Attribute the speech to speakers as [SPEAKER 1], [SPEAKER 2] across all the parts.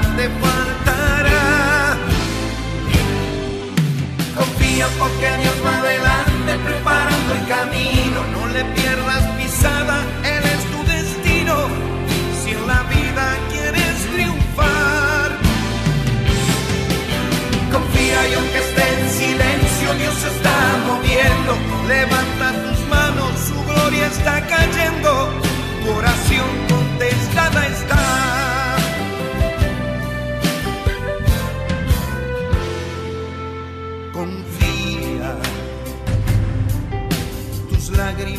[SPEAKER 1] te faltará. Confía porque Dios va adelante preparando el camino, no le pierdas pisada, Él es tu destino. Si en la vida quieres triunfar, confía y aunque esté en silencio, Dios está moviendo. Levanta tus manos, su gloria está cayendo, tu oración contestada está.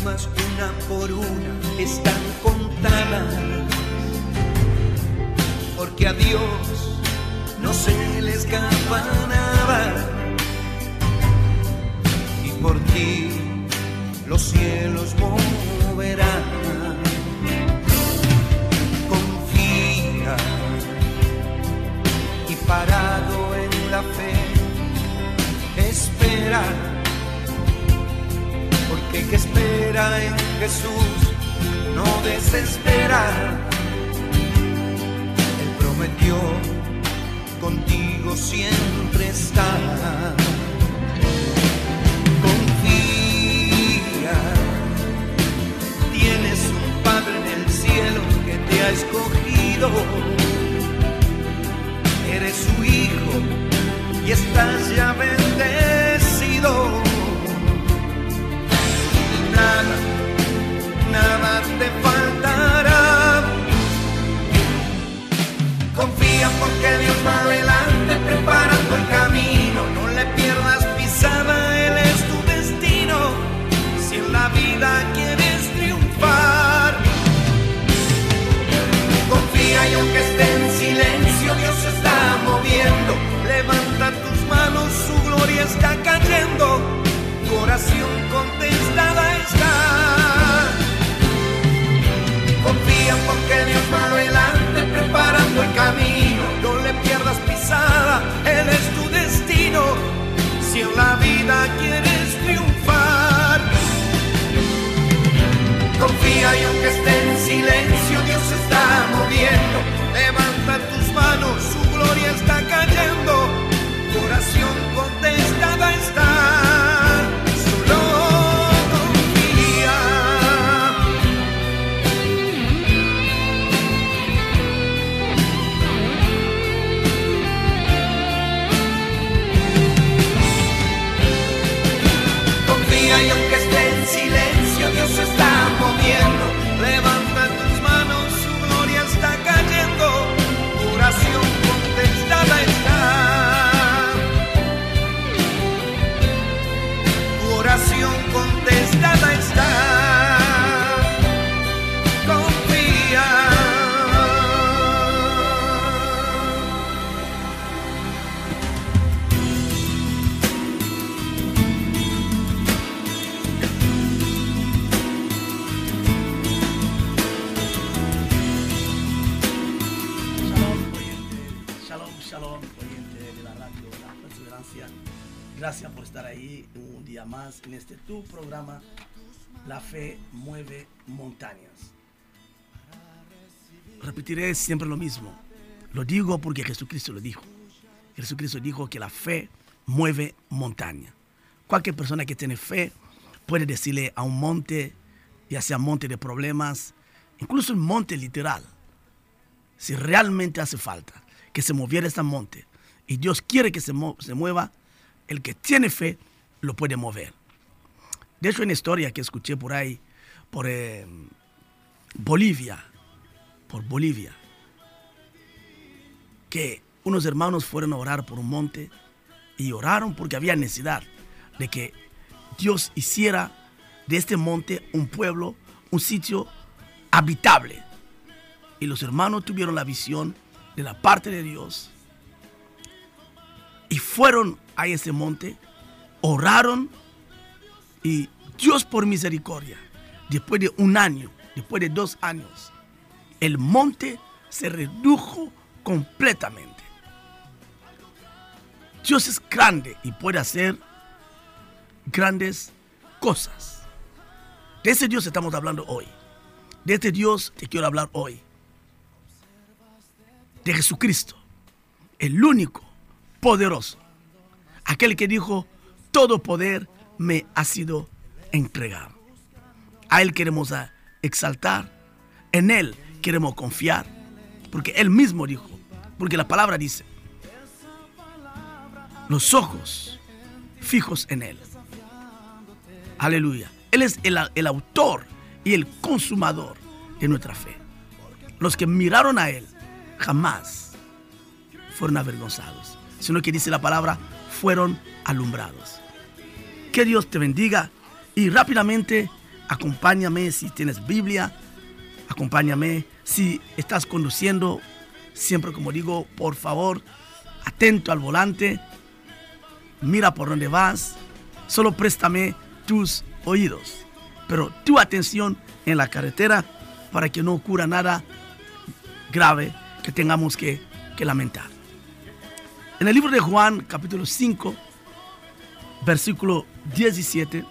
[SPEAKER 1] Una por una están contadas, porque a Dios no se le escapa nada. Y por ti los cielos moverán. Confía y parado en la fe espera, que espera en Jesús no desespera. Él prometió contigo siempre estar. Confía, tienes un Padre en el cielo que te ha escogido. Eres su hijo y estás ya bendecido. Nada, nada te faltará. Confía porque Dios va adelante preparando el camino.
[SPEAKER 2] Repetiré siempre lo mismo. Lo digo porque Jesucristo lo dijo. Jesucristo dijo que la fe mueve montaña. Cualquier persona que tiene fe puede decirle a un monte, ya sea monte de problemas, incluso un monte literal, si realmente hace falta que se moviera este monte y Dios quiere que se, mueva, el que tiene fe lo puede mover. De hecho, una historia que escuché por ahí, por eh, Bolivia, por Bolivia, que unos hermanos fueron a orar por un monte y oraron porque había necesidad de que Dios hiciera de este monte un pueblo, un sitio habitable. Y los hermanos tuvieron la visión de la parte de Dios y fueron a ese monte, oraron y Dios por misericordia, después de un año, después de dos años, el monte se redujo completamente. Dios es grande y puede hacer grandes cosas. De ese Dios estamos hablando hoy. De este Dios te quiero hablar hoy. De Jesucristo. el único, poderoso, aquel que dijo, todo poder me ha sido entregado. A Él queremos exaltar, en Él queremos confiar, porque Él mismo dijo, porque la palabra dice, los ojos fijos en Él. Aleluya. Él es el, autor y el consumador de nuestra fe. Los que miraron a Él jamás fueron avergonzados, sino que dice la palabra, fueron alumbrados. Que Dios te bendiga y rápidamente acompáñame si tienes Biblia, acompáñame si estás conduciendo, siempre como digo, por favor, atento al volante, mira por dónde vas, solo préstame tus oídos, pero tu atención en la carretera para que no ocurra nada grave que tengamos que, que lamentar. En el libro de Juan, capítulo 5, versículo 17,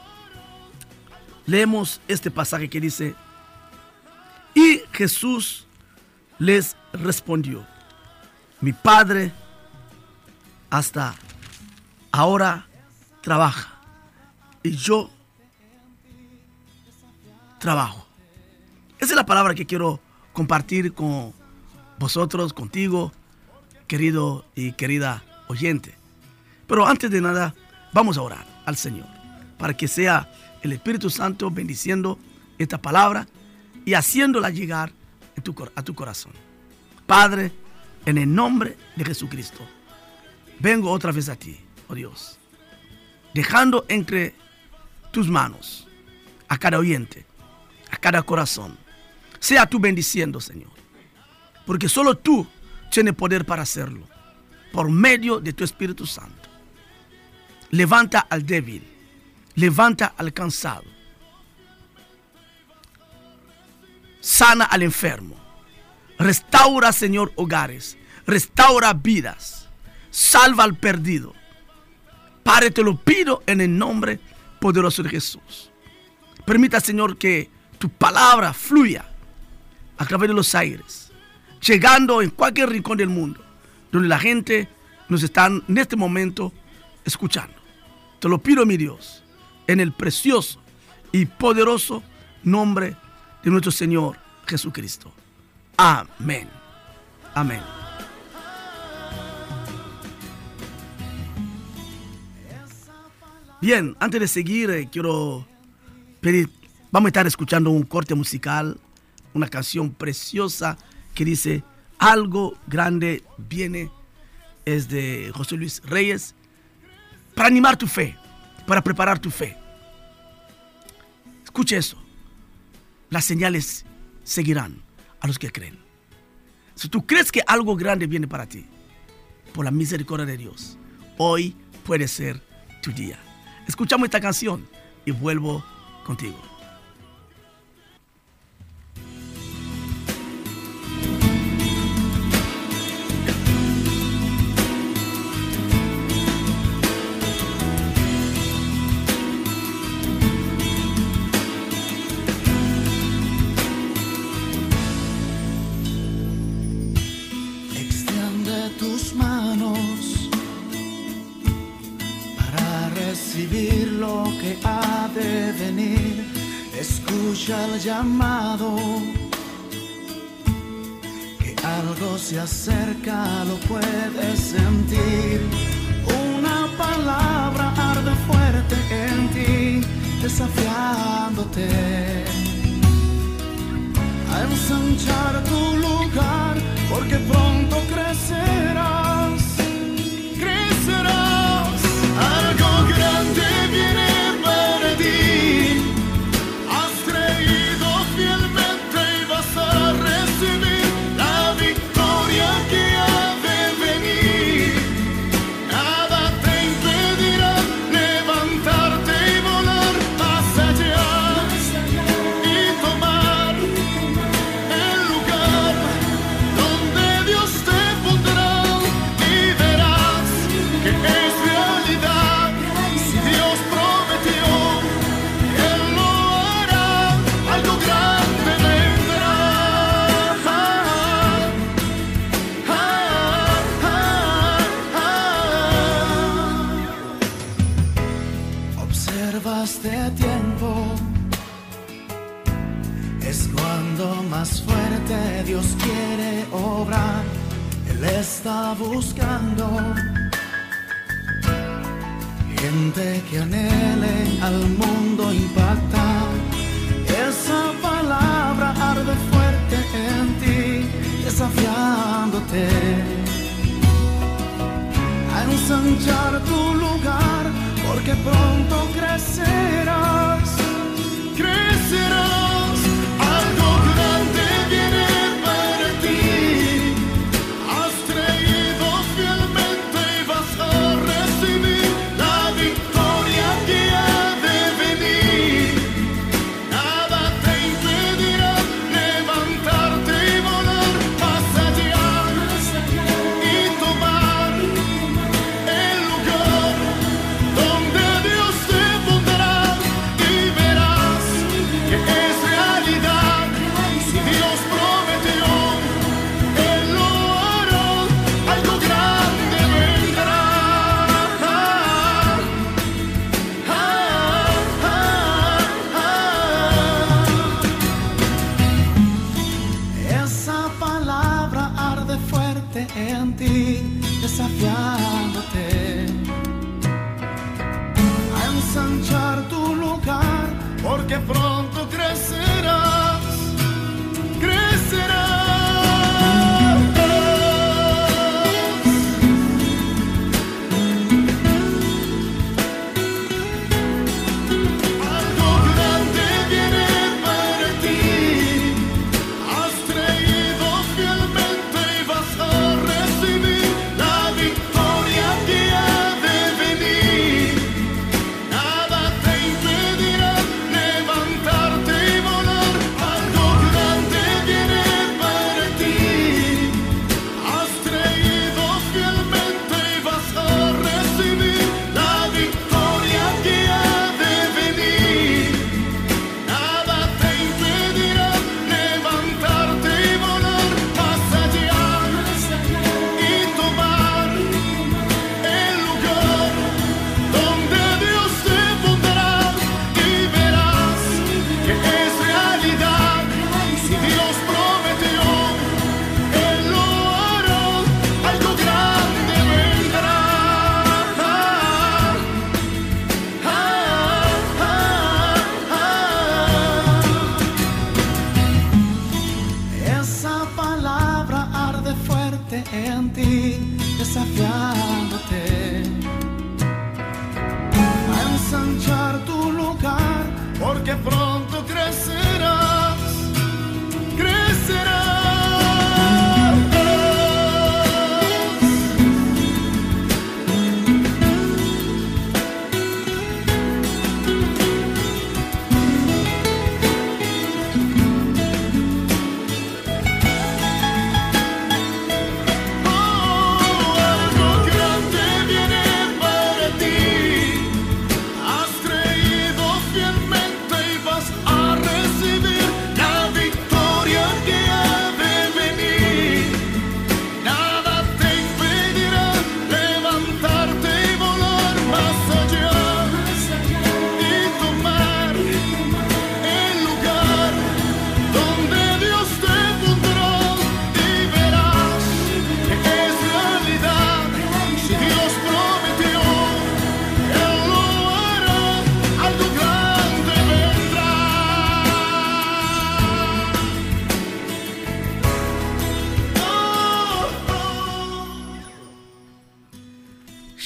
[SPEAKER 2] leemos este pasaje que dice, y Jesús les respondió, mi Padre hasta ahora trabaja y yo trabajo. Esa es la palabra que quiero compartir con vosotros, contigo, querido y querida oyente. Pero antes de nada, vamos a orar al Señor para que sea el Espíritu Santo bendiciendo esta palabra y haciéndola llegar a tu corazón. Padre, en el nombre de Jesucristo, vengo otra vez a ti, oh Dios, dejando entre tus manos a cada oyente, a cada corazón. Sea tú bendiciendo, Señor, porque solo tú tienes poder para hacerlo, por medio de tu Espíritu Santo. Levanta al débil, levanta al cansado, sana al enfermo, restaura, Señor, hogares, restaura vidas, salva al perdido. Padre, te lo pido en el nombre poderoso de Jesús. Permita, Señor, que tu palabra fluya a través de los aires, llegando en cualquier rincón del mundo, donde la gente nos está en este momento escuchando. Te lo pido, mi Dios, en el precioso y poderoso nombre de nuestro Señor Jesucristo. Amén. Amén. Bien, antes de seguir, eh, quiero pedir, vamos a estar escuchando un corte musical, una canción preciosa que dice, algo grande viene, es de José Luis Reyes, para animar tu fe, para preparar tu fe. Escuche eso. Las señales seguirán a los que creen. Si tú crees que algo grande viene para ti, por la misericordia de Dios, hoy puede ser tu día. Escuchamos esta canción y vuelvo contigo.
[SPEAKER 3] Llamado, que algo se acerca, lo puedes sentir. Una palabra arde fuerte en ti, desafiándote a ensanchar tu lugar,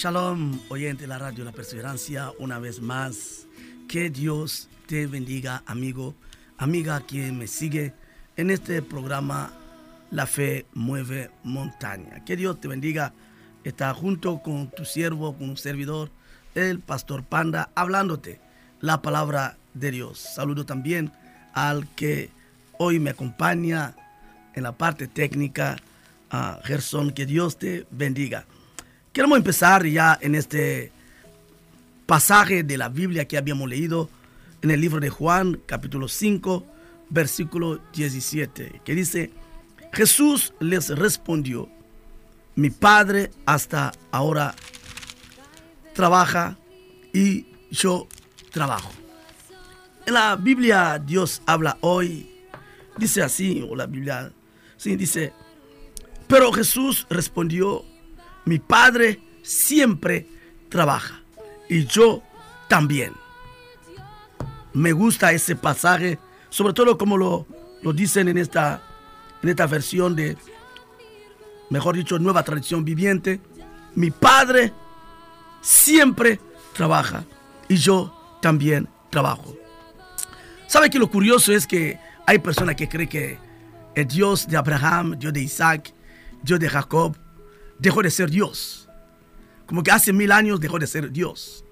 [SPEAKER 2] Shalom, oyente de la radio La Perseverancia, una vez más. Que Dios te bendiga, amigo, amiga que me sigue en este programa La Fe Mueve Montaña. Que Dios te bendiga. Está junto con tu siervo, con un servidor, el pastor Panda, hablándote la palabra de Dios. Saludo también al que hoy me acompaña en la parte técnica, a Gerson. Que Dios te bendiga. Queremos empezar ya en este pasaje de la Biblia que habíamos leído en el libro de Juan, capítulo 5, versículo 17, que dice, Jesús les respondió, mi Padre hasta ahora trabaja y yo trabajo. En la Biblia Dios habla hoy, dice así, o la Biblia, sí, dice, pero Jesús respondió, mi Padre siempre trabaja y yo también. Me gusta ese pasaje, sobre todo como lo, lo dicen en esta, en esta versión de, mejor dicho, nueva tradición viviente. Mi Padre siempre trabaja y yo también trabajo. ¿Sabe que lo curioso es que hay personas que creen que el Dios de Abraham, Dios de Isaac, Dios de Jacob, dejó de ser Dios? Como que hace mil años dejó de ser Dios.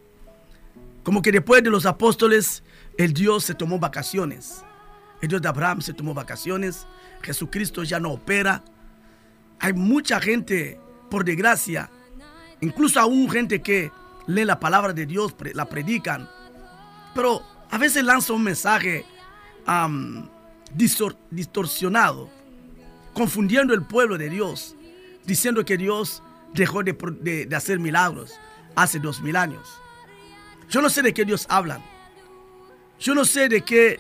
[SPEAKER 2] Como que después de los apóstoles, el Dios se tomó vacaciones. El Dios de Abraham se tomó vacaciones. Jesucristo ya no opera. Hay mucha gente, por desgracia, incluso aún gente que lee la palabra de Dios, la predican, pero a veces lanza un mensaje distorsionado, confundiendo el pueblo de Dios, diciendo que Dios dejó de, hacer milagros hace dos mil años. Yo no sé de qué Dios hablan. Yo no sé de qué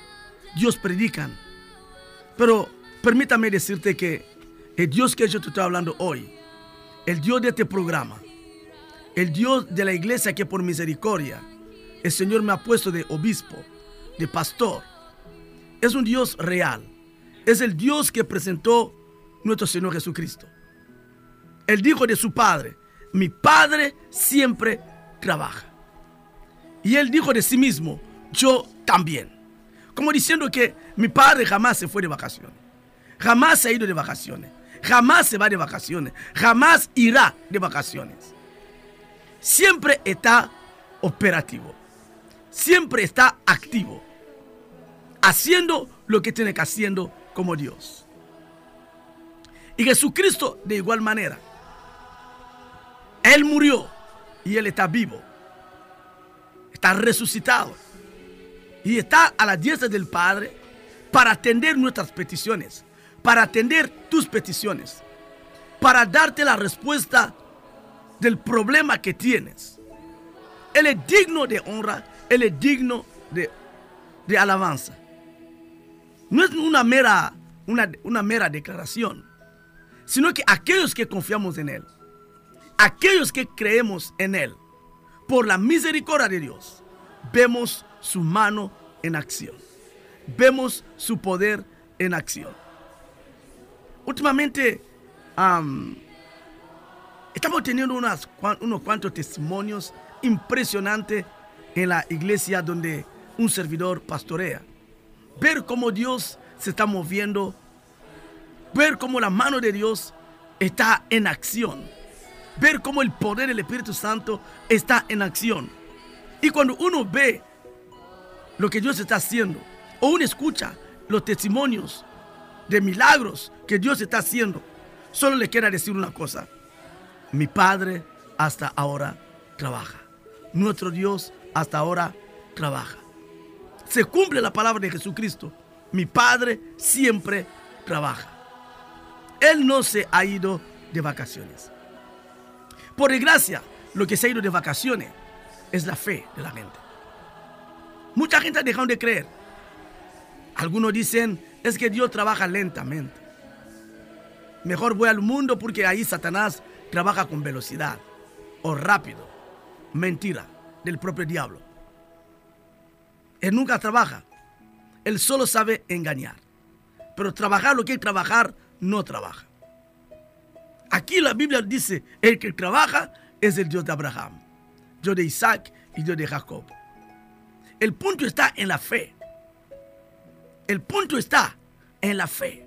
[SPEAKER 2] Dios predican. Pero permítame decirte que el Dios que yo te estoy hablando hoy, el Dios de este programa, el Dios de la iglesia que por misericordia el Señor me ha puesto de obispo, de pastor, es un Dios real. Es el Dios que presentó nuestro Señor Jesucristo. Él dijo de su Padre, mi Padre siempre trabaja. Y él dijo de sí mismo, yo también. Como diciendo que mi Padre jamás se fue de vacaciones. Jamás se ha ido de vacaciones. Jamás se va de vacaciones. Jamás irá de vacaciones. Siempre está operativo siempre está activo, haciendo lo que tiene que haciendo como Dios. Y Jesucristo de igual manera. Él murió y Él está vivo. Está resucitado. Y está a la diestra del Padre para atender nuestras peticiones. Para atender tus peticiones. Para darte la respuesta del problema que tienes. Él es digno de honra él es digno de, alabanza. No es una mera, una, una mera declaración, sino que aquellos que confiamos en Él, aquellos que creemos en Él, por la misericordia de Dios, vemos su mano en acción. Vemos su poder en acción. Últimamente estamos teniendo unas, unos cuantos testimonios impresionantes en la iglesia donde un servidor pastorea. Ver cómo Dios se está moviendo. Ver cómo la mano de Dios está en acción. Ver cómo el poder del Espíritu Santo está en acción. Y cuando uno ve lo que Dios está haciendo, o uno escucha los testimonios de milagros que Dios está haciendo, solo le quiero decir una cosa. Mi Padre hasta ahora trabaja. Nuestro Dios hasta ahora trabaja. Se cumple la palabra de Jesucristo. Mi Padre siempre trabaja. Él no se ha ido de vacaciones. Por desgracia, lo que se ha ido de vacaciones es la fe de la gente. Mucha gente ha dejado de creer. Algunos dicen, es que Dios trabaja lentamente. Mejor voy al mundo porque ahí Satanás trabaja con velocidad o rápido. Mentira del propio diablo. Él nunca trabaja. Él solo sabe engañar. Pero trabajar lo que es trabajar, no trabaja. Aquí la Biblia dice, el que trabaja es el Dios de Abraham, Dios de Isaac y Dios de Jacob. El punto está en la fe. El punto está en la fe.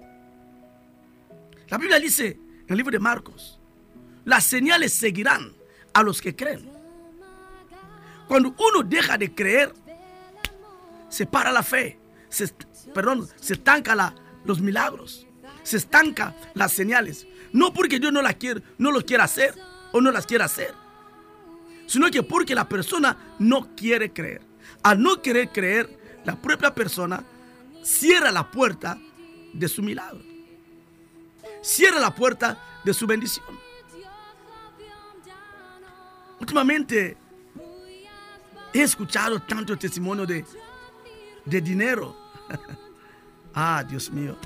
[SPEAKER 2] La Biblia dice en el libro de Marcos, las señales seguirán a los que creen. Cuando uno deja de creer, se para la fe, se, perdón, se estanca los milagros, se estanca las señales. No porque Dios no, la quiere, no lo quiera hacer o no las quiera hacer, sino que porque la persona no quiere creer. Al no querer creer, la propia persona cierra la puerta de su milagro. Cierra la puerta de su bendición. Últimamente he escuchado tanto testimonio de, de dinero. ah, Dios mío.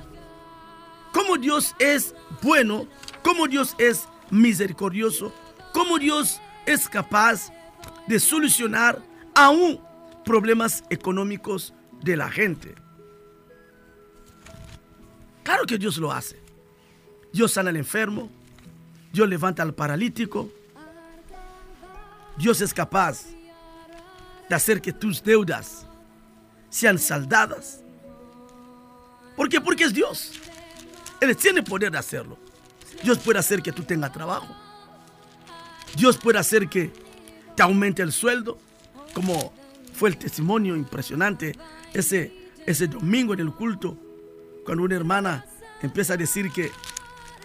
[SPEAKER 2] Cómo Dios es bueno, cómo Dios es misericordioso, cómo Dios es capaz de solucionar aún problemas económicos de la gente. Claro que Dios lo hace. Dios sana al enfermo, Dios levanta al paralítico. Dios es capaz de hacer que tus deudas sean saldadas. ¿Por qué? Porque es Dios. Él tiene poder de hacerlo. Dios puede hacer que tú tengas trabajo. Dios puede hacer que te aumente el sueldo, como fue el testimonio impresionante ese, ese domingo en el culto, cuando una hermana empieza a decir que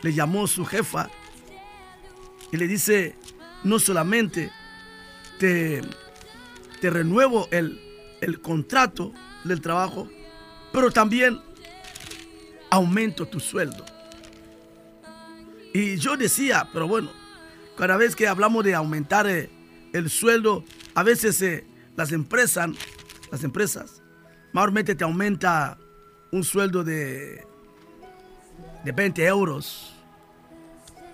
[SPEAKER 2] le llamó su jefa y le dice, no solamente te, te renuevo el, el contrato del trabajo, pero también aumento tu sueldo. Y yo decía, pero bueno, cada vez que hablamos de aumentar eh, el sueldo, a veces eh, las empresas, las empresas, mayormente te aumenta un sueldo de, de 20 euros,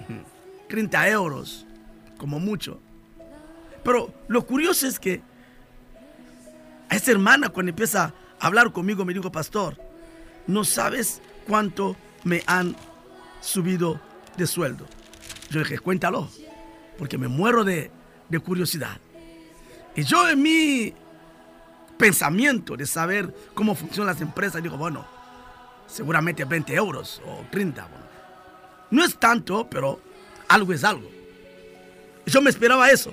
[SPEAKER 2] 30 euros, como mucho. Pero lo curioso es que esa hermana cuando empieza a hablar conmigo me dijo, pastor, no sabes cuánto me han subido de sueldo. Yo dije, cuéntalo, porque me muero de, de curiosidad. Y yo en mi pensamiento de saber cómo funcionan las empresas, digo, bueno, seguramente 20 euros o 30. No es tanto, pero algo es algo. Yo me esperaba eso.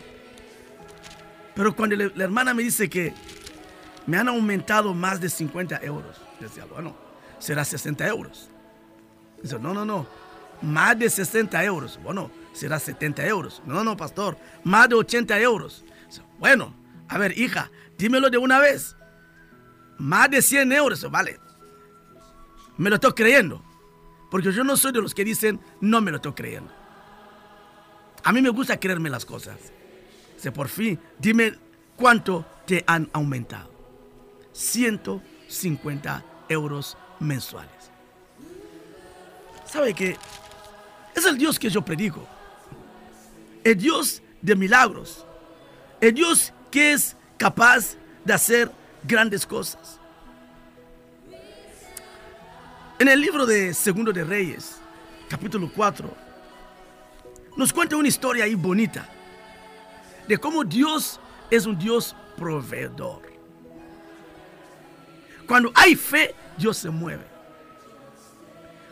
[SPEAKER 2] Pero cuando la, hermana me dice que me han aumentado más de 50 euros, decía, bueno, será 60 euros. Dice, no, no, no, más de 60 euros. Bueno, será 70 euros. No, no, pastor, más de 80 euros. Dice, bueno, a ver, hija, dímelo de una vez. Más de 100 euros, vale. Me lo estoy creyendo. Porque yo no soy de los que dicen, no me lo estoy creyendo. A mí me gusta creerme las cosas. Dice, por fin, dime cuánto te han aumentado. 150 euros mensuales. ¿Sabe qué? Es el Dios que yo predico. El Dios de milagros. El Dios que es capaz de hacer grandes cosas. En el libro de Segundo de Reyes, capítulo 4, nos cuenta una historia ahí bonita de cómo Dios es un Dios proveedor. Cuando hay fe, Dios se mueve.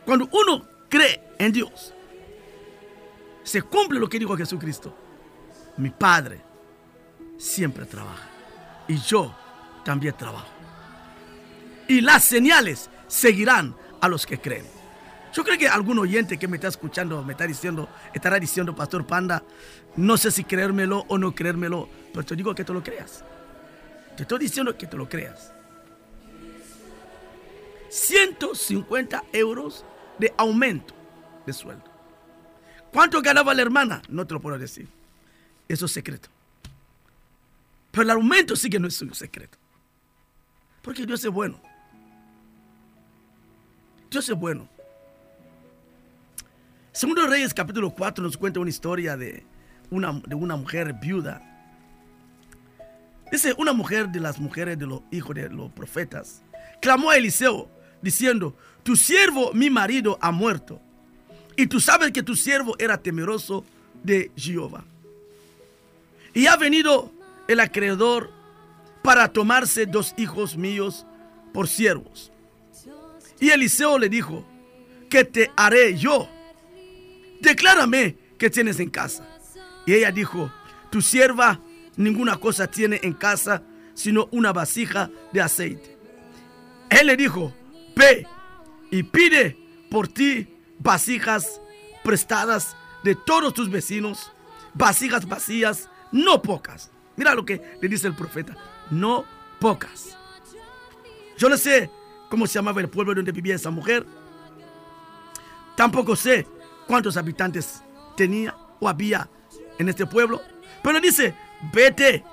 [SPEAKER 2] Cuando uno cree en Dios, se cumple lo que dijo Jesucristo. Mi Padre siempre trabaja y yo también trabajo. Y las señales seguirán a los que creen. Yo creo que algún oyente que me está escuchando me está diciendo, estará diciendo, Pastor Panda, no sé si creérmelo o no creérmelo, pero te digo que te lo creas. Te estoy diciendo que te lo creas. 150 euros de aumento de sueldo. ¿Cuánto ganaba la hermana? No te lo puedo decir. Eso es secreto. Pero el aumento sí que no es un secreto. Porque Dios es bueno. Dios es bueno. Segundo Reyes capítulo 4 nos cuenta una historia de una, de una mujer viuda. Dice, una mujer de las mujeres de los hijos de los profetas clamó a Eliseo diciendo, tu siervo, mi marido, ha muerto. Y tú sabes que tu siervo era temeroso de Jehová. Y ha venido el acreedor para tomarse dos hijos míos por siervos. Y Eliseo le dijo, ¿qué te haré yo? Declárame qué tienes en casa. Y ella dijo, tu sierva ninguna cosa tiene en casa sino una vasija de aceite. Él le dijo, ve y pide por ti vasijas prestadas de todos tus vecinos, vasijas vacías, no pocas. Mira lo que le dice el profeta, no pocas. Yo no sé cómo se llamaba el pueblo donde vivía esa mujer. Tampoco sé cuántos habitantes tenía o había en este pueblo. Pero dice, vete,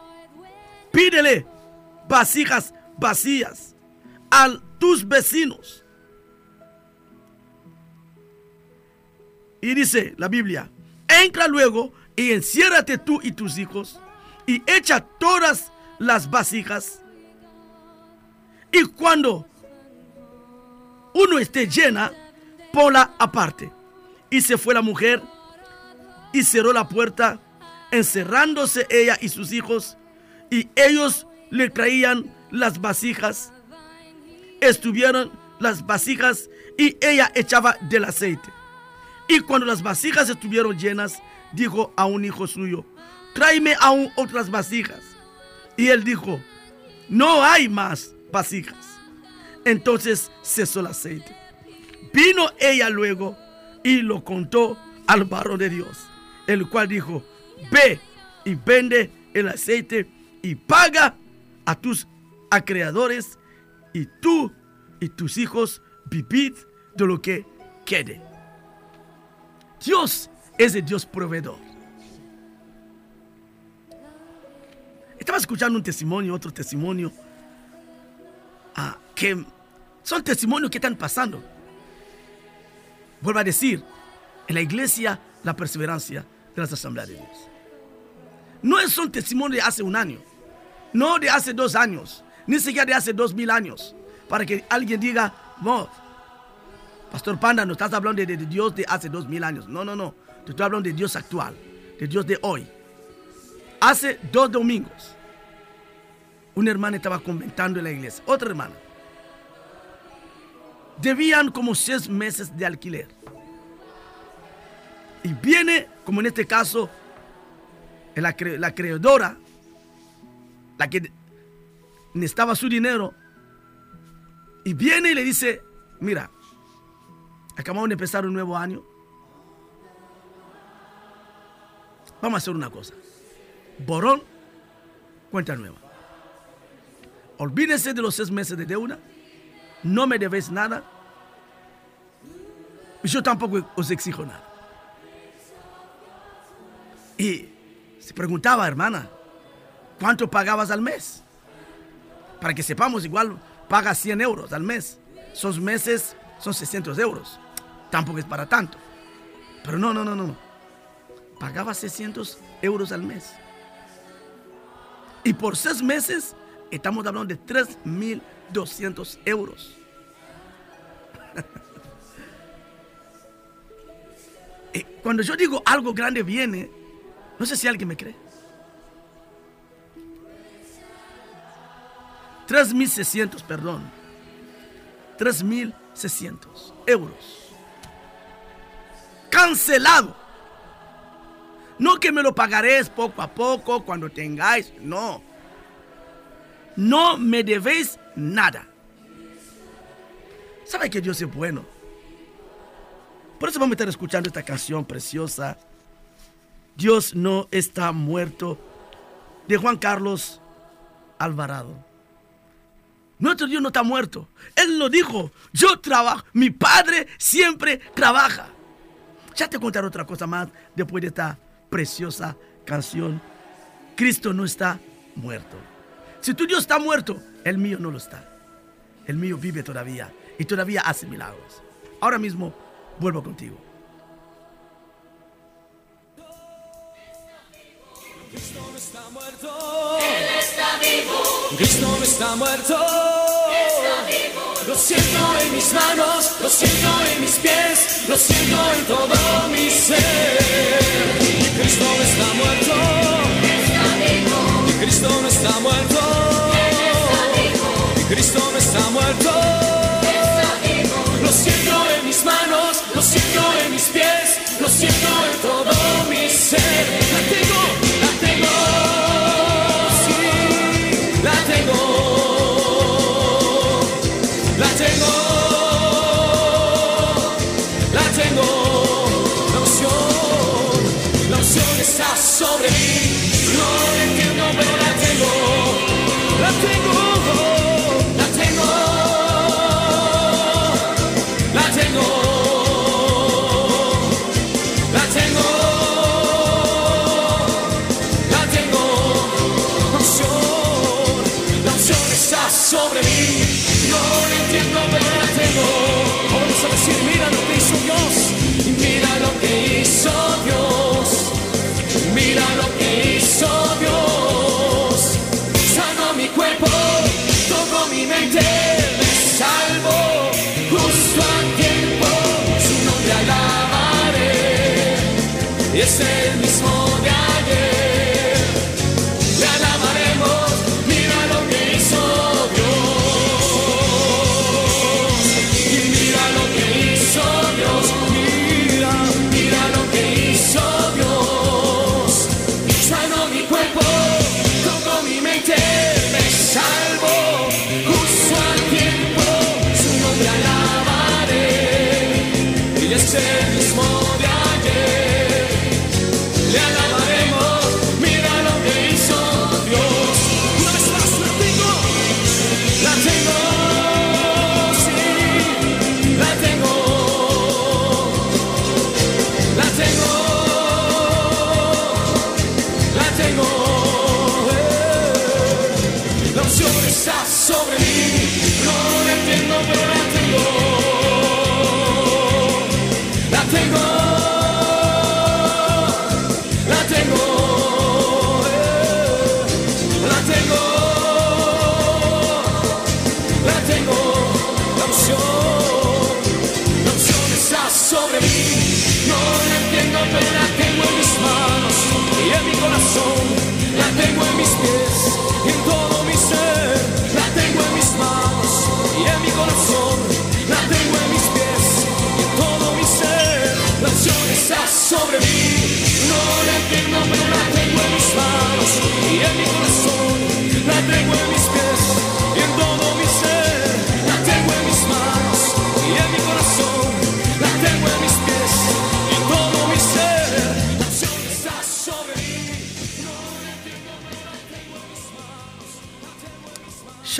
[SPEAKER 2] pídele vasijas vacías a tus vecinos. Y dice la Biblia, entra luego y enciérrate tú y tus hijos y echa todas las vasijas. Y cuando uno esté llena, ponla aparte. Y se fue la mujer y cerró la puerta, encerrándose ella y sus hijos. Y ellos le traían las vasijas. Estuvieron las vasijas y ella echaba del aceite. Y cuando las vasijas estuvieron llenas, dijo a un hijo suyo, tráeme aún otras vasijas. Y él dijo, no hay más vasijas. Entonces cesó el aceite. Vino ella luego y lo contó al varón de Dios, el cual dijo, ve y vende el aceite y paga a tus acreedores y tú y tus hijos vivid de lo que quede. Dios es el Dios proveedor. Estaba escuchando un testimonio, otro testimonio, ah, que son testimonios que están pasando. Vuelvo a decir, en la iglesia la perseverancia de las asambleas de Dios. No es un testimonio de hace un año, no de hace dos años, ni siquiera de hace dos mil años, para que alguien diga, no, Pastor Panda, no estás hablando de, Dios de hace dos mil años. No, no, no. Te estoy hablando de Dios actual, de Dios de hoy. Hace dos domingos, una hermana estaba comentando en la iglesia, otra hermana. Debían como seis meses de alquiler. Y viene, como en este caso, la, la creadora, la que necesitaba su dinero, y viene y le dice, mira, acabamos de empezar un nuevo año. Vamos a hacer una cosa. Borón, cuenta nueva. Olvídense de los seis meses de deuda. No me debéis nada. Yo tampoco os exijo nada. Y se preguntaba, hermana, ¿cuánto pagabas al mes? Para que sepamos, igual paga 100 euros al mes. Esos meses son 600 euros. Tampoco es para tanto. Pero no, no, no, no. Pagaba 600 euros al mes. Y por seis meses estamos hablando de 3.200 euros. Cuando yo digo algo grande viene, no sé si alguien me cree. 3.600, perdón. 3.600 euros. Cancelado. No que me lo pagaréis poco a poco cuando tengáis. No. No me debéis nada. ¿Sabe que Dios es bueno? Por eso vamos a estar escuchando esta canción preciosa. Dios no está muerto. De Juan Carlos Alvarado. Nuestro Dios no está muerto. Él lo dijo. Yo trabajo. Mi Padre siempre trabaja. Ya te contaré otra cosa más después de esta preciosa canción. Cristo no está muerto. Si tu Dios está muerto, el mío no lo está. El mío vive todavía y todavía hace milagros. Ahora mismo vuelvo contigo.
[SPEAKER 4] Cristo no está muerto. Él está vivo. Cristo no está muerto. Está vivo. Lo siento en mis manos, lo siento en mis pies, lo siento en todo mi ser. Cristo no está muerto. Está vivo. Cristo no está muerto. Está vivo. Cristo no está muerto. Está vivo. Lo siento en mis manos, lo siento en mis pies, lo siento en todo mi ser.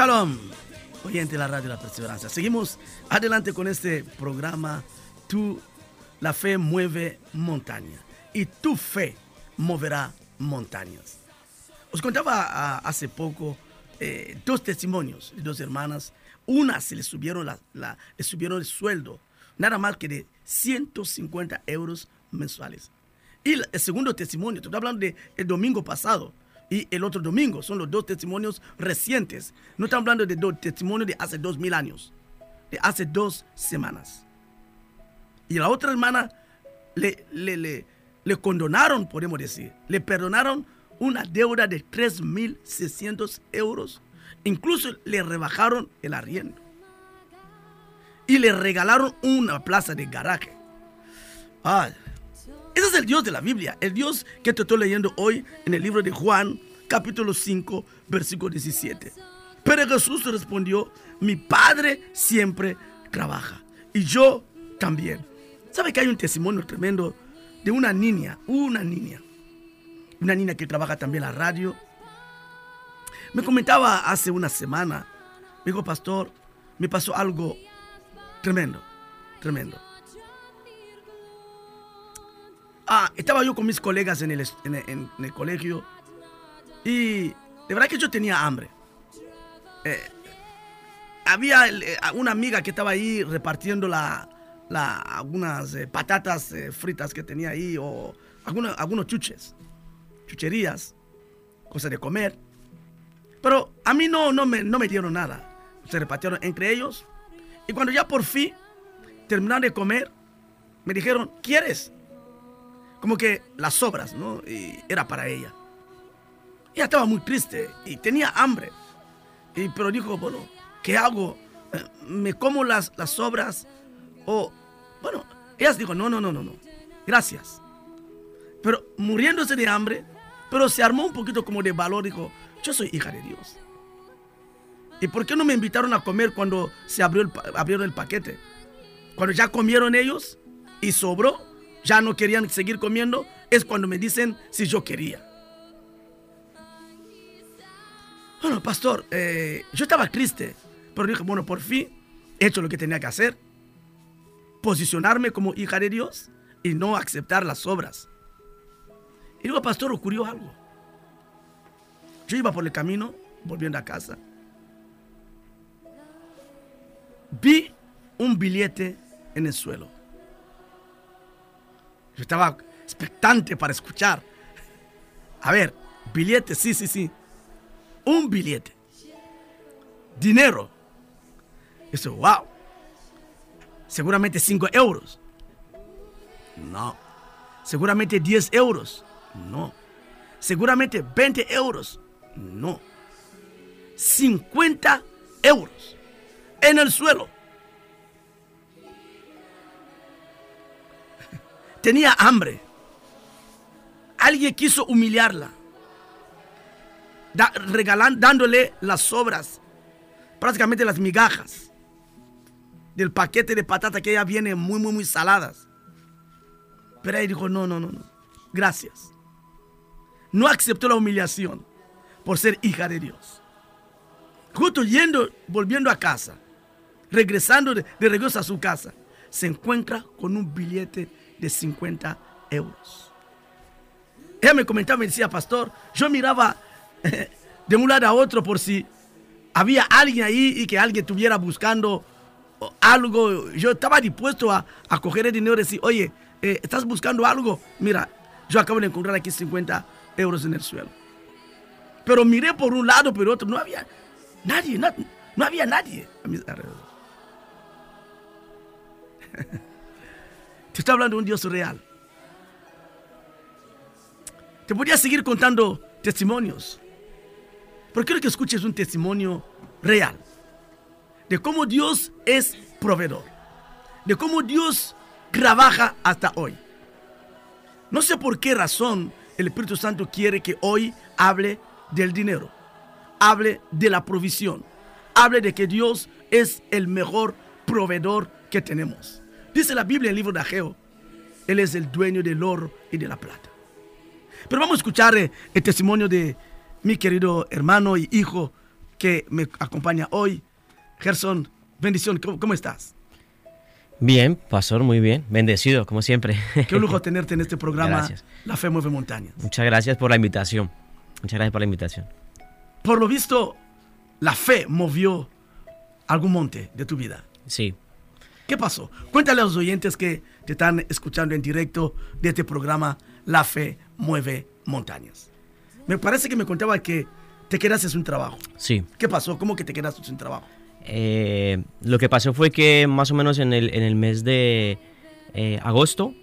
[SPEAKER 2] Shalom, oyente de la radio La Perseverancia. Seguimos adelante con este programa. Tú, la fe mueve montaña y tu fe moverá montañas. Os contaba hace poco eh, dos testimonios de dos hermanas. Una se le subieron, la, la- subieron el sueldo, nada más que de 150 euros mensuales. Y el segundo testimonio, estoy hablando del el domingo pasado y el otro domingo, son los dos testimonios recientes. No estamos hablando de dos testimonios de hace dos mil años, de hace dos semanas. Y la otra hermana le, le, le, le condonaron, podemos decir, le perdonaron una deuda de 3.600 euros. Incluso le rebajaron el arriendo. Y le regalaron una plaza de garaje. Ah, ese es el Dios de la Biblia, el Dios que te estoy leyendo hoy en el libro de Juan, capítulo 5, versículo 17. Pero Jesús respondió, mi Padre siempre trabaja y yo también. ¿Sabe que hay un testimonio tremendo de una niña, una niña, una niña que trabaja también en la radio? Me comentaba hace una semana, me dijo, pastor, me pasó algo tremendo, tremendo. Ah, estaba yo con mis colegas en el, en en- colegio y de verdad que yo tenía hambre. Eh, había eh, una amiga que estaba ahí repartiendo la, algunas eh, patatas fritas que tenía ahí o algunos chuches, chucherías, cosas de comer. Pero a mí no, no, me, no me dieron nada. Se repartieron entre ellos. Y cuando ya por fin terminaron de comer, me dijeron, ¿quieres? Como que las sobras, ¿no? Y era para ella. Ella estaba muy triste y tenía hambre. Y, pero dijo, bueno, ¿qué hago? Eh, ¿Me como las, las sobras? O, bueno, ella dijo, no, no, no, no, no. Gracias. Pero muriéndose de hambre, pero se armó un poquito como de valor, dijo, yo soy hija de Dios. ¿Y por qué no me invitaron a comer cuando se abrió el, abrieron el paquete? Cuando ya comieron ellos y sobró, ya no querían seguir comiendo, es cuando me dicen si yo quería. Bueno, pastor, eh, yo estaba triste, pero dije, bueno, por fin he hecho lo que tenía que hacer. Posicionarme como hija de Dios y no aceptar las obras. Y digo, pastor, ocurrió algo. Yo iba por el camino, volviendo a casa. vi un billete en el suelo. Yo estaba expectante para escuchar. A ver, billete, sí, sí, sí. Un billete. Dinero. Eso, wow. Seguramente 5 euros. No. Seguramente 10 euros. No. Seguramente 20 euros. No. 50 euros. En el suelo. Tenía hambre. Alguien quiso humillarla. Da- regalan- dándole las sobras. Prácticamente las migajas. Del paquete de patata que ya viene muy, muy, muy saladas. Pero ella dijo, no, no, no, no. Gracias. No aceptó la humillación por ser hija de Dios. Justo yendo, volviendo a casa, regresando de, de regreso a su casa, se encuentra con un billete de 50 euros. Ella me comentaba, me decía, pastor, yo miraba de un lado a otro por si había alguien ahí y que alguien estuviera buscando algo. Yo estaba dispuesto a, a coger el dinero y decir, oye, eh, ¿estás buscando algo? Mira, yo acabo de encontrar aquí 50 euros en el suelo. Pero miré por un lado, por otro, no había nadie, no, había nadie a mi alrededor. Te estoy hablando de un Dios real. Te podría seguir contando testimonios. Pero quiero que escuches un testimonio real. De cómo Dios es proveedor. De cómo Dios trabaja hasta hoy. No sé por qué razón el Espíritu Santo quiere que hoy hable del dinero. Hable de la provisión. Hable de que Dios es el mejor proveedor que tenemos. Dice la Biblia en el libro de Ageo. Él es el dueño del oro y de la plata. Pero vamos a escuchar eh, el testimonio de mi querido hermano y hijo que me acompaña hoy. Gerson, bendición, ¿cómo, cómo estás?
[SPEAKER 5] Bien, pastor, muy bien. Bendecido, como siempre.
[SPEAKER 2] Qué lujo tenerte en este programa.
[SPEAKER 5] Gracias.
[SPEAKER 2] La fe mueve montañas.
[SPEAKER 5] Muchas gracias por la invitación. Muchas gracias por la invitación.
[SPEAKER 2] Por lo visto, la fe movió algún monte de tu vida.
[SPEAKER 5] Sí.
[SPEAKER 2] ¿Qué pasó? Cuéntale a los oyentes que te están escuchando en directo de este programa La Fe Mueve Montañas. Me parece que me contaba que te quedaste sin trabajo.
[SPEAKER 5] Sí.
[SPEAKER 2] ¿Qué pasó? ¿Cómo que te quedaste sin trabajo?
[SPEAKER 5] Eh, lo que pasó fue que más o menos en el, en el mes de eh, agosto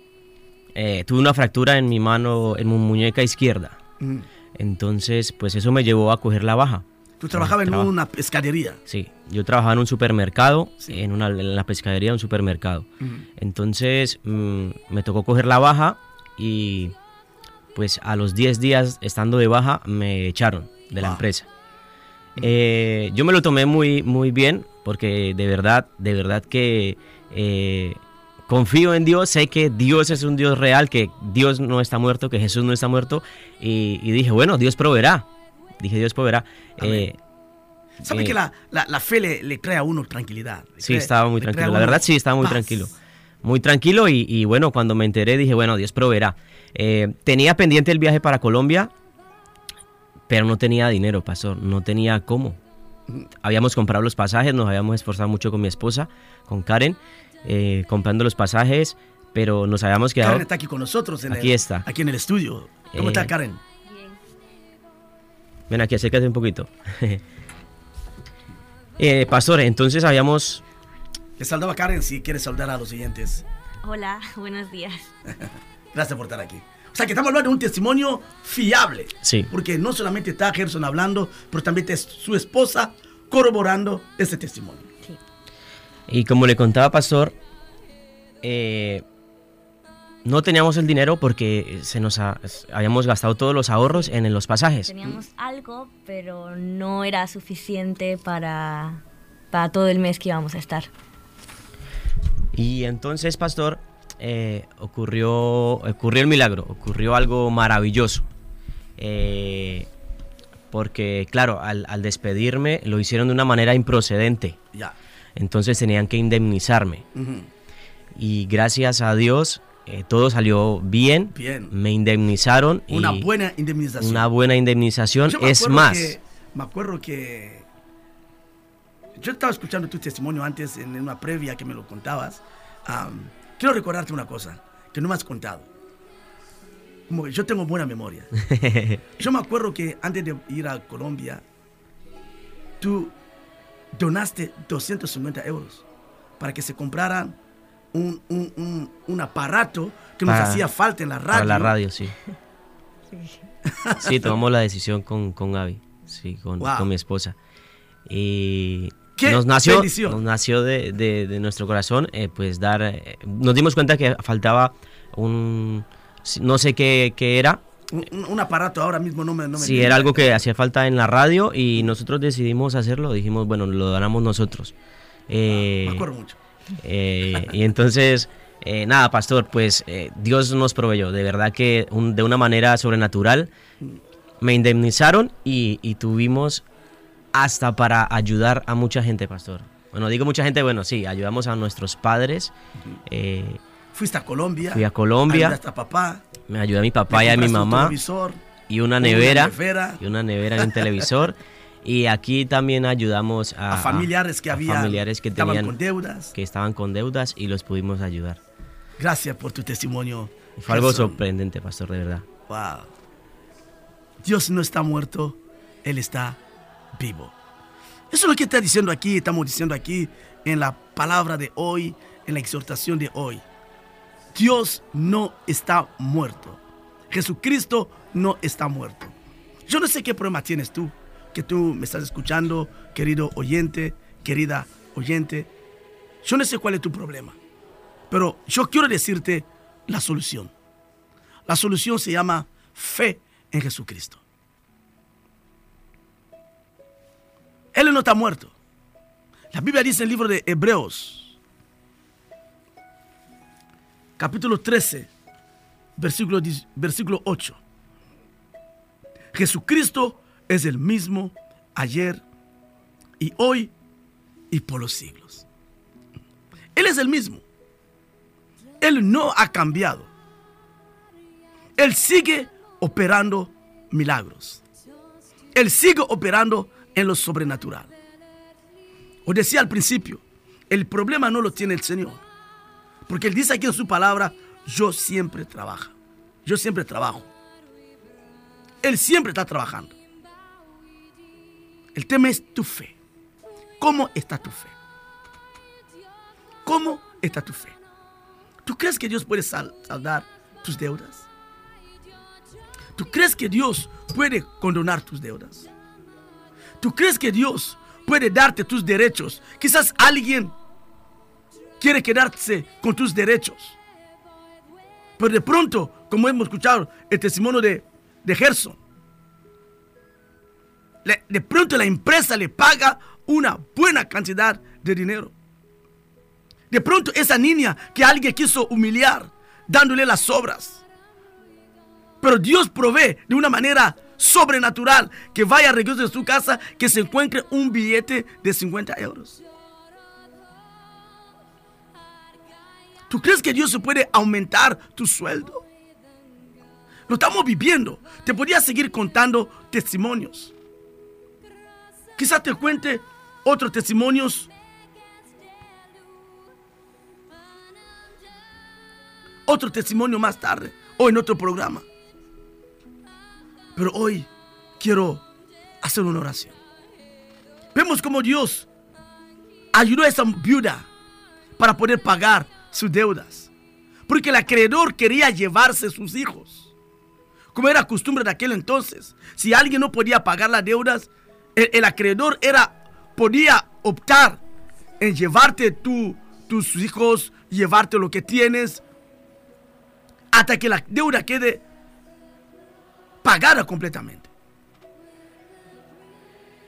[SPEAKER 5] eh, tuve una fractura en mi mano, en mi muñeca izquierda.
[SPEAKER 2] Mm.
[SPEAKER 5] Entonces, pues eso me llevó a coger la baja.
[SPEAKER 2] Tú trabajabas en una pescadería.
[SPEAKER 5] Sí, yo trabajaba en un supermercado,
[SPEAKER 2] Sí.
[SPEAKER 5] en, una, en la pescadería de un supermercado. Entonces mm, me tocó coger la baja y pues a los 10 días estando de baja me echaron de la
[SPEAKER 2] Wow.
[SPEAKER 5] empresa. Eh, yo me lo tomé muy, muy bien porque de verdad, de verdad que eh, confío en Dios, sé que Dios es un Dios real, que Dios no está muerto, que Jesús no está muerto y, y dije, bueno, Dios proveerá. Dije, Dios proveerá. Eh,
[SPEAKER 2] ¿Sabe
[SPEAKER 5] Eh,
[SPEAKER 2] que la, la- la fe le, le trae a uno tranquilidad? Le
[SPEAKER 5] Sí, estaba muy tranquilo. La verdad, sí, estaba muy
[SPEAKER 2] paz.
[SPEAKER 5] tranquilo. Muy tranquilo y, y bueno, cuando me enteré dije, bueno, Dios proveerá. Eh, tenía pendiente el viaje para Colombia, pero no tenía dinero, pastor. No tenía cómo. Habíamos comprado los pasajes, nos habíamos esforzado mucho con mi esposa, con Karen, eh, comprando los pasajes, pero nos habíamos quedado...
[SPEAKER 2] Karen está aquí con nosotros. En
[SPEAKER 5] Aquí
[SPEAKER 2] el-
[SPEAKER 5] está.
[SPEAKER 2] Aquí en el estudio. ¿Cómo está Karen?
[SPEAKER 5] Ven aquí, acércate un poquito. Eh, pastor, entonces habíamos...
[SPEAKER 2] Le saludaba Karen si quiere saludar a los oyentes.
[SPEAKER 6] Hola, buenos días.
[SPEAKER 2] Gracias por estar aquí. O sea, que estamos hablando de un testimonio fiable.
[SPEAKER 5] Sí.
[SPEAKER 2] Porque no solamente está Gerson hablando, pero también está su esposa corroborando ese testimonio.
[SPEAKER 6] Sí.
[SPEAKER 5] Y como le contaba Pastor, eh, no teníamos el dinero porque se nos ha- habíamos gastado todos los ahorros en los pasajes.
[SPEAKER 6] Teníamos algo, pero no era suficiente para, para todo el mes que íbamos a estar.
[SPEAKER 5] Y entonces, Pastor, eh, ocurrió, ocurrió el milagro, ocurrió algo maravilloso. Eh, porque, claro, al, al despedirme lo hicieron de una manera improcedente.
[SPEAKER 2] Ya.
[SPEAKER 5] Entonces tenían que indemnizarme. Y gracias a Dios, eh, todo salió bien.
[SPEAKER 2] Bien.
[SPEAKER 5] Me indemnizaron.
[SPEAKER 2] Una
[SPEAKER 5] y
[SPEAKER 2] buena indemnización.
[SPEAKER 5] Una buena indemnización. Es más,
[SPEAKER 2] que- me acuerdo que yo estaba escuchando tu testimonio antes en una previa que me lo contabas. Quiero recordarte una cosa que no me has contado. Como que yo tengo buena memoria. Yo me acuerdo que antes de ir a Colombia, tú donaste 250 euros para que se compraran un, un- un- un aparato que nos
[SPEAKER 5] Para-
[SPEAKER 2] hacía falta en la radio.
[SPEAKER 5] Para la radio, sí. Sí, tomamos la decisión con, con Gaby, sí, con,
[SPEAKER 2] Wow.
[SPEAKER 5] con mi esposa. Y
[SPEAKER 2] ¡Qué
[SPEAKER 5] nos nació,
[SPEAKER 2] bendición!
[SPEAKER 5] nos nació de, de- de nuestro corazón, eh, pues dar, eh, nos dimos cuenta que faltaba un, no sé qué, qué era,
[SPEAKER 2] Un, aparato ahora mismo no me... No me
[SPEAKER 5] si era algo que hacía falta en la radio y nosotros decidimos hacerlo, dijimos, bueno, lo donamos nosotros. Eh,
[SPEAKER 2] Me acuerdo mucho.
[SPEAKER 5] Eh, y entonces, eh, nada, pastor, pues eh, Dios nos proveyó, de verdad que un- de una manera sobrenatural. Me indemnizaron y, y tuvimos hasta para ayudar a mucha gente, pastor. Bueno, digo mucha gente, bueno, sí, ayudamos a nuestros padres. eh,
[SPEAKER 2] Fuiste a Colombia.
[SPEAKER 5] Fui a Colombia.
[SPEAKER 2] Ayudaste a papá.
[SPEAKER 5] me ayudé a mi papá y a mi
[SPEAKER 2] compraste un
[SPEAKER 5] mamá
[SPEAKER 2] televisor,
[SPEAKER 5] y una
[SPEAKER 2] una
[SPEAKER 5] nevera,
[SPEAKER 2] nevera.
[SPEAKER 5] y una nevera y un televisor. Y aquí también ayudamos a,
[SPEAKER 2] a familiares que
[SPEAKER 5] a
[SPEAKER 2] había
[SPEAKER 5] familiares que
[SPEAKER 2] estaban
[SPEAKER 5] tenían
[SPEAKER 2] con deudas.
[SPEAKER 5] que estaban con deudas y los pudimos ayudar.
[SPEAKER 2] Gracias por tu testimonio.
[SPEAKER 5] Fue algo sorprendente, pastor, de verdad.
[SPEAKER 2] Wow. Dios no está muerto, Él está vivo. Eso es lo que está diciendo aquí, estamos diciendo aquí en la palabra de hoy, en la exhortación de hoy. Dios no está muerto. Jesucristo no está muerto. Yo no sé qué problema tienes tú, que tú me estás escuchando, querido oyente, querida oyente. Yo no sé cuál es tu problema, pero yo quiero decirte la solución. La solución se llama fe en Jesucristo. Él no está muerto. La Biblia dice en el libro de Hebreos, capítulo 13, versículo, 10 versículo 8. Jesucristo es el mismo ayer y hoy y por los siglos. Él es el mismo. Él no ha cambiado. Él sigue operando milagros. Él sigue operando en lo sobrenatural. Os decía al principio, el problema no lo tiene el Señor. Porque Él dice aquí en su palabra, yo siempre trabajo. Yo siempre trabajo. Él siempre está trabajando. El tema es tu fe. ¿Cómo está tu fe? ¿Cómo está tu fe? ¿Tú crees que Dios puede sal- saldar tus deudas? ¿Tú crees que Dios puede condonar tus deudas? ¿Tú crees que Dios puede darte tus derechos? Quizás alguien quiere quedarse con tus derechos. Pero de pronto, como hemos escuchado el testimonio de, de Gerson, de pronto la empresa le paga una buena cantidad de dinero. De pronto esa niña que alguien quiso humillar, dándole las obras. Pero Dios provee de una manera sobrenatural que vaya a regreso de su casa, que se encuentre un billete de 50 euros. ¿Tú crees que Dios se puede aumentar tu sueldo? Lo estamos viviendo. Te podría seguir contando testimonios. Quizás te cuente otros testimonios. Otro testimonio más tarde o en otro programa. Pero hoy quiero hacer una oración. Vemos cómo Dios ayudó a esa viuda para poder pagar sus deudas. Porque el acreedor quería llevarse sus hijos. Como era costumbre de aquel entonces. Si alguien no podía pagar las deudas, el, acreedor era, podía optar en llevarte tú, tus hijos, llevarte lo que tienes, hasta que la deuda quede pagada completamente.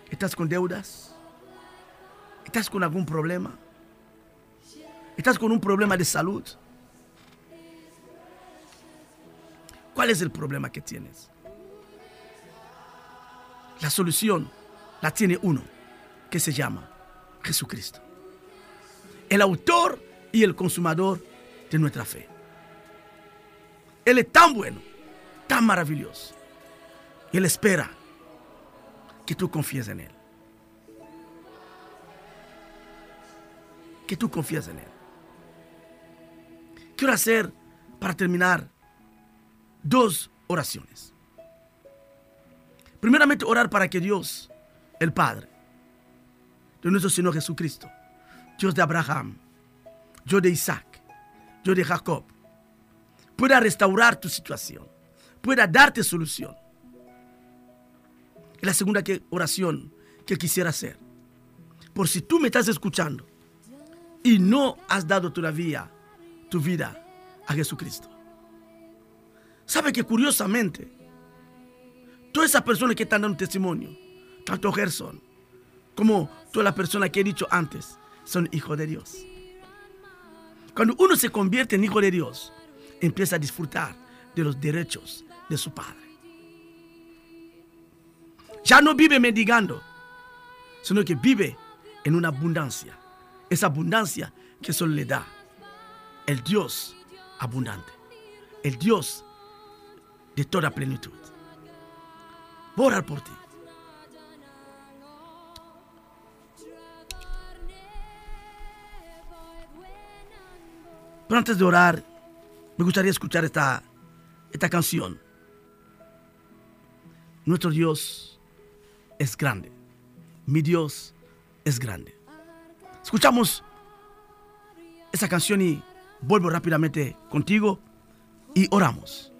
[SPEAKER 2] ¿Estás con deudas? ¿Estás con algún problema? ¿Estás con un problema de salud? ¿Cuál es el problema que tienes? La solución la tiene uno, que se llama Jesucristo. El autor y el consumador de nuestra fe. Él es tan bueno, tan maravilloso. Él espera que tú confíes en Él.
[SPEAKER 7] que tú confías en Él. Quiero hacer, para terminar, dos oraciones. Primeramente, orar para que Dios, el Padre, de nuestro Señor Jesucristo, Dios de Abraham, Dios de Isaac, Dios de Jacob, pueda restaurar tu situación, pueda darte solución. Y la segunda oración que quisiera hacer, por si tú me estás escuchando y no has dado todavía tu vida a Jesucristo. Sabe que curiosamente, todas esas personas que están dando testimonio, tanto Gerson como todas las personas que he dicho antes, son hijos de Dios. Cuando uno se convierte en hijo de Dios, empieza a disfrutar de los derechos de su Padre. Ya no vive mendigando, sino que vive en una abundancia. Esa abundancia que solo le da el Dios abundante, el Dios de toda plenitud. Voy a orar por ti. Pero antes de orar, me gustaría escuchar esta, esta canción. Nuestro Dios es grande. Mi Dios es grande. Escuchamos esa canción y vuelvo rápidamente contigo y oramos.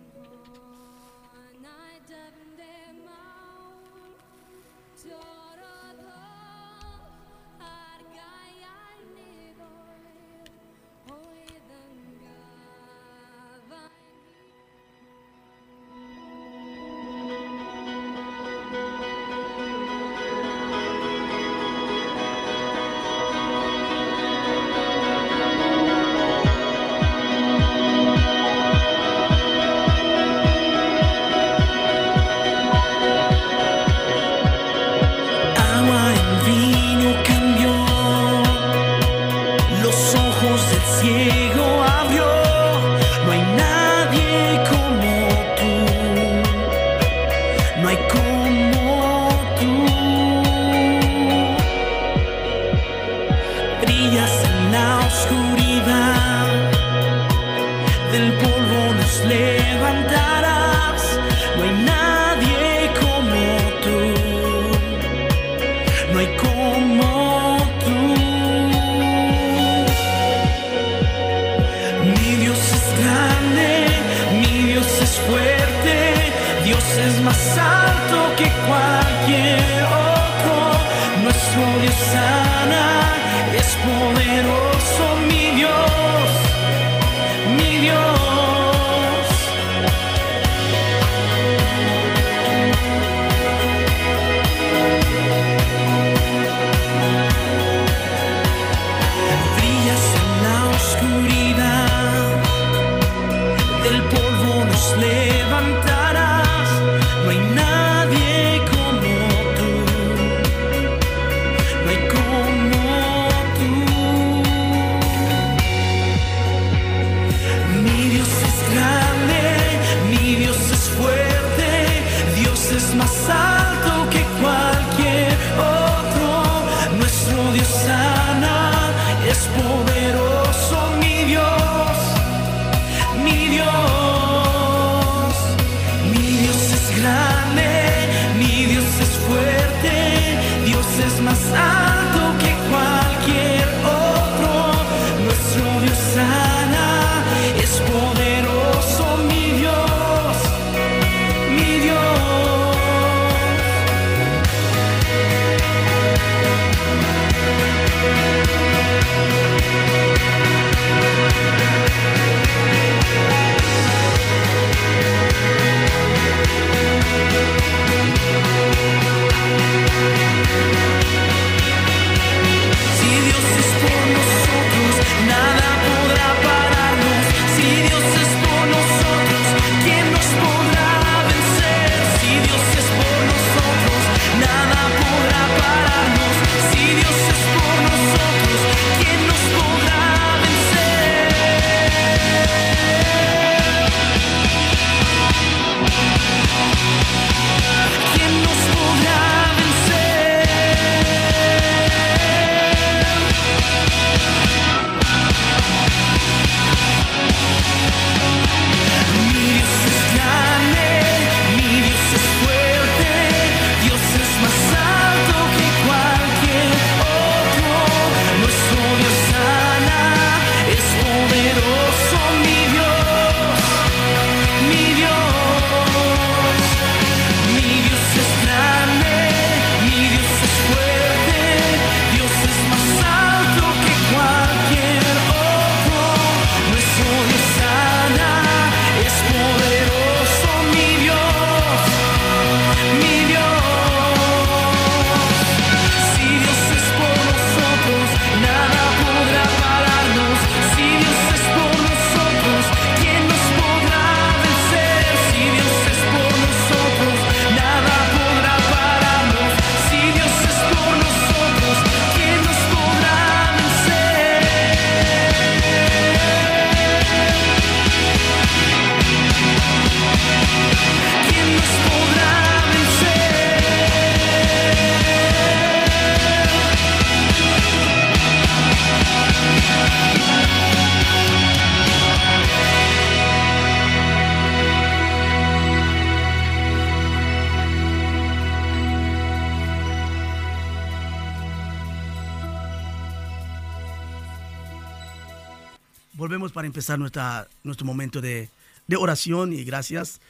[SPEAKER 2] Para empezar nuestra, nuestro momento de, de oración y gracias.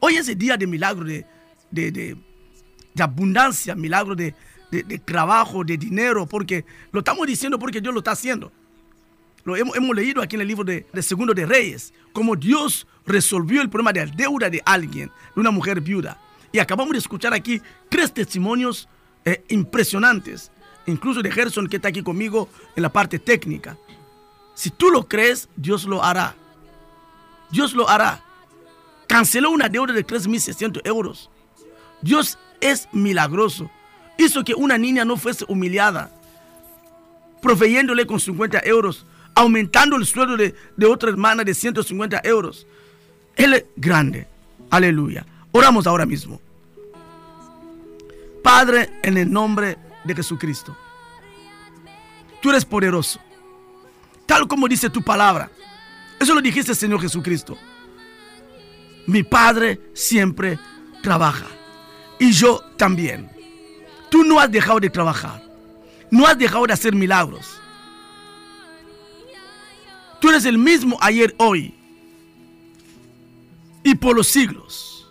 [SPEAKER 2] Hoy es el día de milagro, de, de, de, abundancia, milagro de, trabajo, de dinero, porque lo estamos diciendo porque Dios lo está haciendo. Lo hemos, hemos leído aquí en el libro de, Segundo de Reyes, cómo Dios resolvió el problema de la deuda de alguien, de una mujer viuda. Y acabamos de escuchar aquí tres testimonios eh, impresionantes, incluso de Gerson que está aquí conmigo en la parte técnica. Si tú lo crees, Dios lo hará. Dios lo hará. Canceló una deuda de 3.600 euros. Dios es milagroso. Hizo que una niña no fuese humillada, proveyéndole con 50 euros, aumentando el sueldo de, de otra hermana de 150 euros. Él es grande. Aleluya. Oramos ahora mismo. Padre, en el nombre de Jesucristo. Tú eres poderoso. Tal como dice tu palabra. Eso lo dijiste, Señor Jesucristo. Mi Padre siempre trabaja. Y yo también. Tú no has dejado de trabajar. No has dejado de hacer milagros. Tú eres el mismo ayer, hoy y por los siglos.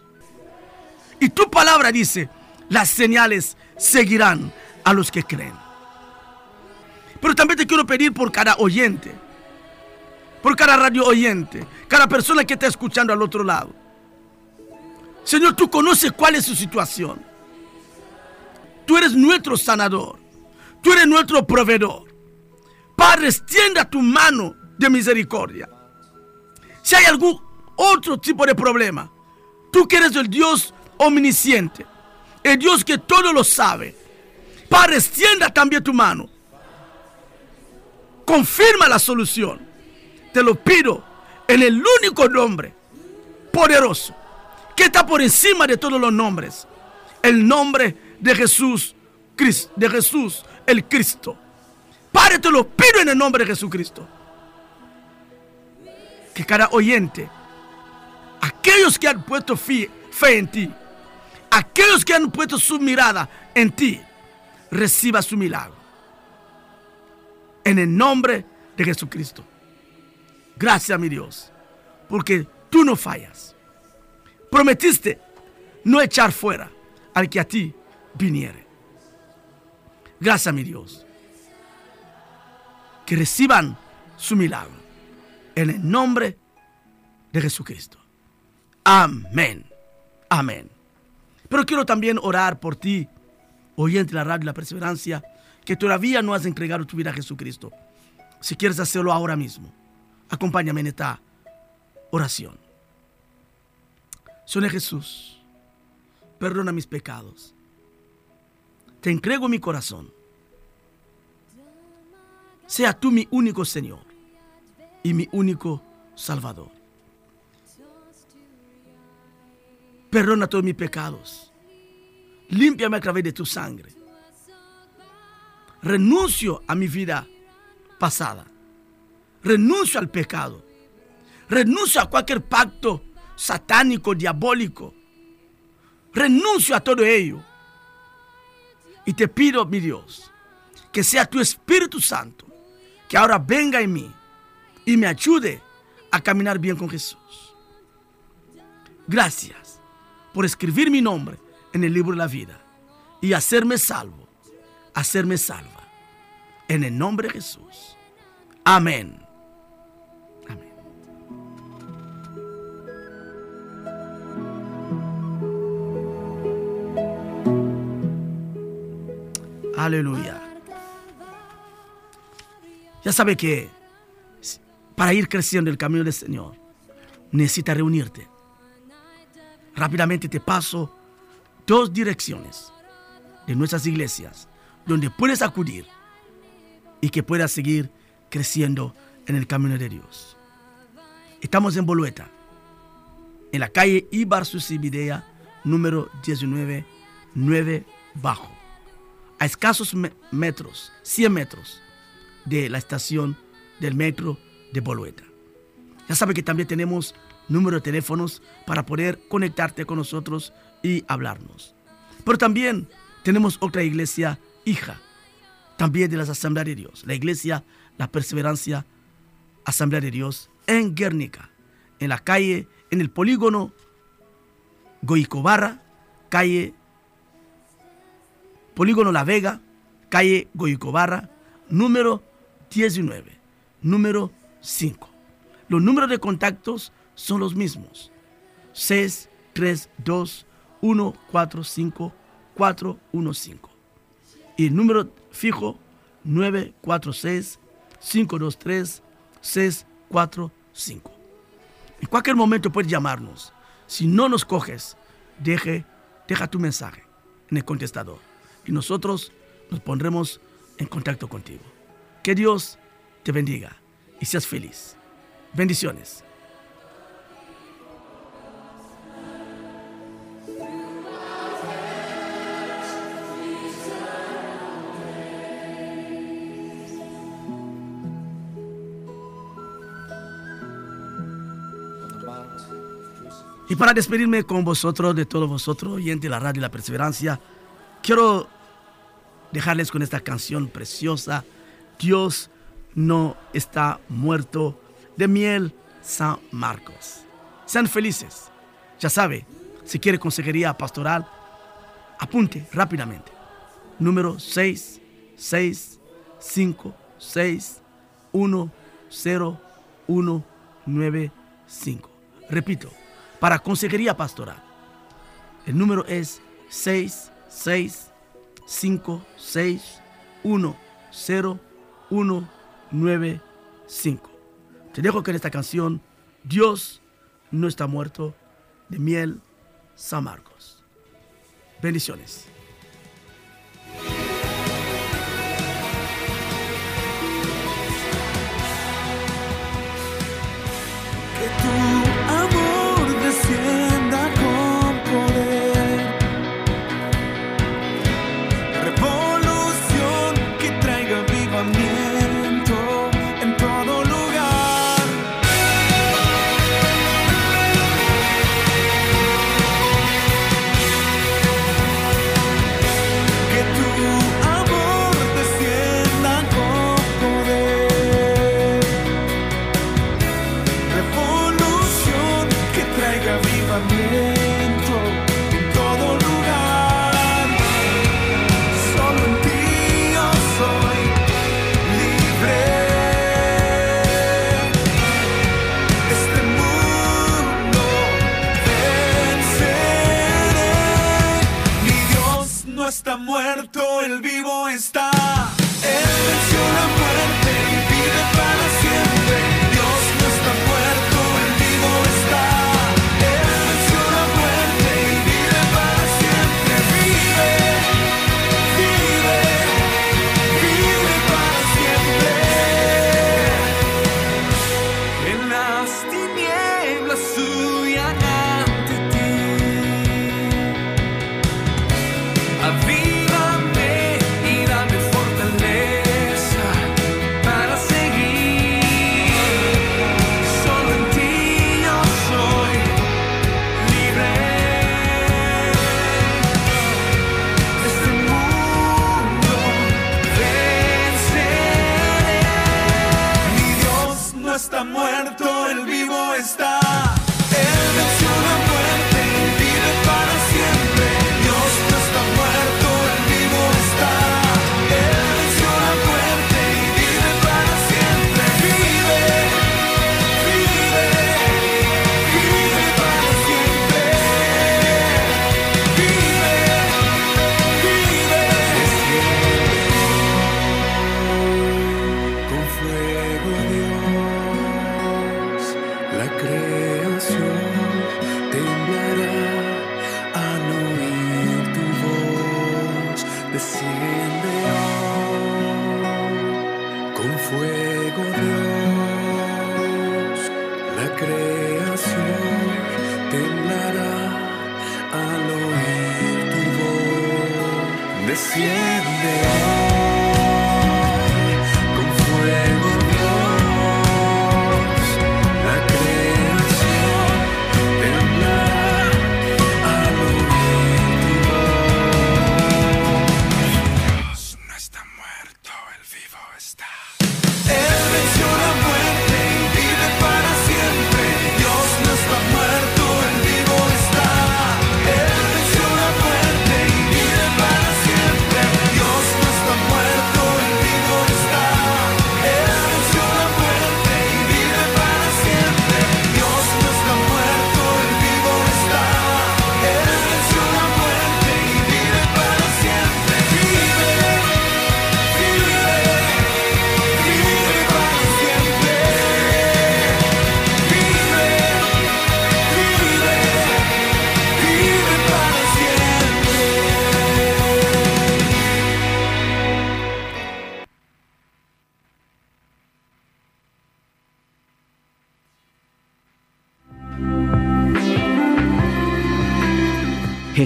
[SPEAKER 2] Y tu palabra dice, las señales seguirán a los que creen. Pero también te quiero pedir por cada oyente, por cada radio oyente, cada persona que está escuchando al otro lado. Señor, tú conoces cuál es su situación. Tú eres nuestro sanador. Tú eres nuestro proveedor. Padre, extienda tu mano de misericordia. Si hay algún otro tipo de problema, tú que eres el Dios omnisciente, el Dios que todo lo sabe, Padre, extienda también tu mano. Confirma la solución. Te lo pido en el único nombre poderoso que está por encima de todos los nombres. El nombre de Jesús, de Jesús el Cristo. Padre, te lo pido en el nombre de Jesucristo. Que cada oyente, aquellos que han puesto fe en ti, aquellos que han puesto su mirada en ti, reciba su milagro. En el nombre de Jesucristo. Gracias, mi Dios, porque tú no fallas. Prometiste no echar fuera al que a ti viniere. Gracias, mi Dios. Que reciban su milagro. En el nombre de Jesucristo. Amén. Amén. Pero quiero también orar por ti, oyente de la radio La Perseverancia, que todavía no has entregado tu vida a Jesucristo. Si quieres hacerlo ahora mismo, acompáñame en esta oración. Señor Jesús, perdona mis pecados. Te entrego mi corazón. Sea tú mi único Señor y mi único Salvador. Perdona todos mis pecados. Límpiame a través de tu sangre. Renuncio a mi vida pasada. Renuncio al pecado. Renuncio a cualquier pacto satánico, diabólico. Renuncio a todo ello. Y te pido, mi Dios, que sea tu Espíritu Santo, que ahora venga en mí y me ayude a caminar bien con Jesús. Gracias por escribir mi nombre en el libro de la vida y hacerme salvo, hacerme salva. En el nombre de Jesús. Amén. Amén. Aleluya. Ya sabe que para ir creciendo el camino del Señor, necesita reunirte. Rápidamente te paso dos direcciones de nuestras iglesias donde puedes acudir y que puedas seguir creciendo en el camino de Dios. Estamos en Bolueta, en la calle Ibar Susibidea, número 19, 9 Bajo, a escasos me- metros, 100 metros de la estación del metro de Bolueta. Ya sabe que también tenemos número de teléfonos para poder conectarte con nosotros y hablarnos. Pero también tenemos otra iglesia hija, también de las Asambleas de Dios, la iglesia La Perseverancia Asamblea de Dios en Guernica, en la calle, en el polígono Goicobarra, calle Polígono La Vega, calle Goicobarra, número 19, número 5. Los números de contactos son los mismos. 632 145 415. Y el número fijo 946 523 645. En cualquier momento puedes llamarnos. Si no nos coges, deje, deja tu mensaje en el contestador y nosotros nos pondremos en contacto contigo. Que Dios te bendiga y seas feliz. Bendiciones. Para despedirme con vosotros, de todos vosotros, oyentes de la radio y la perseverancia, quiero dejarles con esta canción preciosa, Dios no está muerto, de Miel San Marcos. Sean felices. Ya sabe, si quiere consejería pastoral, apunte rápidamente. Número 6, 6, 5, 6, 1, 0, 1, 9, 5. Repito, para consejería pastoral. El número es 6, 6, 5, 6, 1, 0, 1, 9, 5. Te dejo con esta canción, Dios no está muerto, de Miel San Marcos. Bendiciones.
[SPEAKER 4] Está muerto, el vivo está. Desciende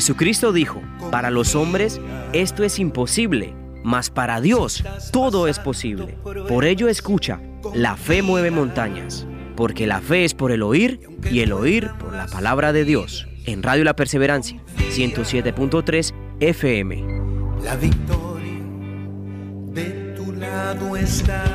[SPEAKER 5] Jesucristo dijo, para los hombres esto es imposible, mas para Dios todo es posible. Por ello escucha, la fe mueve montañas, porque la fe es por el oír y el oír por la palabra de Dios. En Radio La Perseverancia, 107.3 FM.
[SPEAKER 1] La victoria de tu lado está.